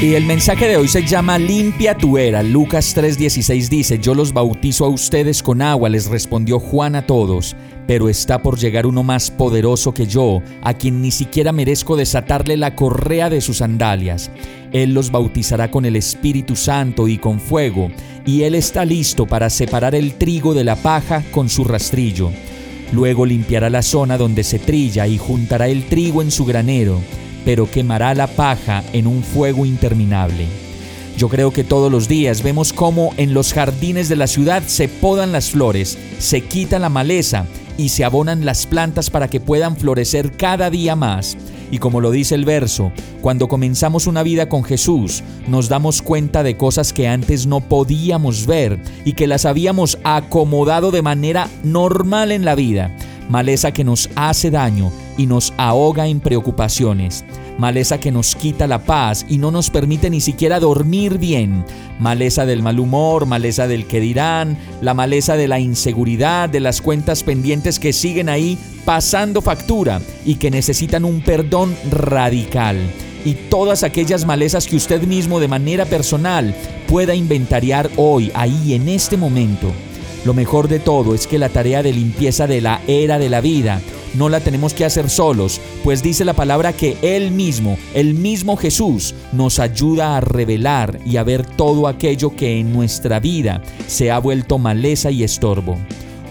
Y el mensaje de hoy se llama Limpia tu era. Lucas 3:16 dice, Yo los bautizo a ustedes con agua, les respondió Juan a todos, pero está por llegar uno más poderoso que yo, a quien ni siquiera merezco desatarle la correa de sus sandalias. Él los bautizará con el Espíritu Santo y con fuego, y Él está listo para separar el trigo de la paja con su rastrillo. Luego limpiará la zona donde se trilla y juntará el trigo en su granero pero quemará la paja en un fuego interminable. Yo creo que todos los días vemos cómo en los jardines de la ciudad se podan las flores, se quita la maleza y se abonan las plantas para que puedan florecer cada día más. Y como lo dice el verso, cuando comenzamos una vida con Jesús, nos damos cuenta de cosas que antes no podíamos ver y que las habíamos acomodado de manera normal en la vida maleza que nos hace daño y nos ahoga en preocupaciones, maleza que nos quita la paz y no nos permite ni siquiera dormir bien, maleza del mal humor, maleza del que dirán, la maleza de la inseguridad, de las cuentas pendientes que siguen ahí pasando factura y que necesitan un perdón radical. Y todas aquellas malezas que usted mismo de manera personal pueda inventariar hoy, ahí en este momento. Lo mejor de todo es que la tarea de limpieza de la era de la vida no la tenemos que hacer solos, pues dice la palabra que Él mismo, el mismo Jesús, nos ayuda a revelar y a ver todo aquello que en nuestra vida se ha vuelto maleza y estorbo.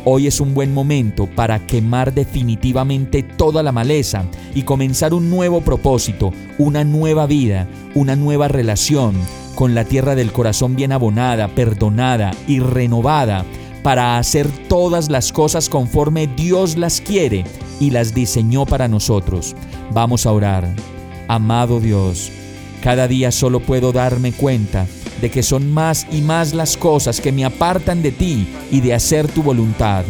Hoy es un buen momento para quemar definitivamente toda la maleza y comenzar un nuevo propósito, una nueva vida, una nueva relación con la tierra del corazón bien abonada, perdonada y renovada para hacer todas las cosas conforme Dios las quiere y las diseñó para nosotros. Vamos a orar. Amado Dios, cada día solo puedo darme cuenta de que son más y más las cosas que me apartan de ti y de hacer tu voluntad.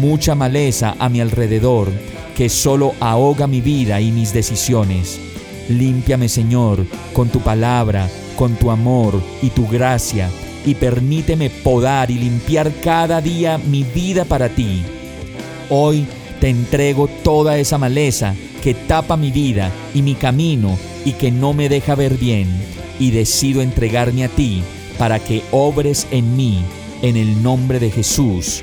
Mucha maleza a mi alrededor que solo ahoga mi vida y mis decisiones. Límpiame, Señor, con tu palabra, con tu amor y tu gracia y permíteme podar y limpiar cada día mi vida para ti. Hoy te entrego toda esa maleza que tapa mi vida y mi camino y que no me deja ver bien y decido entregarme a ti para que obres en mí, en el nombre de Jesús.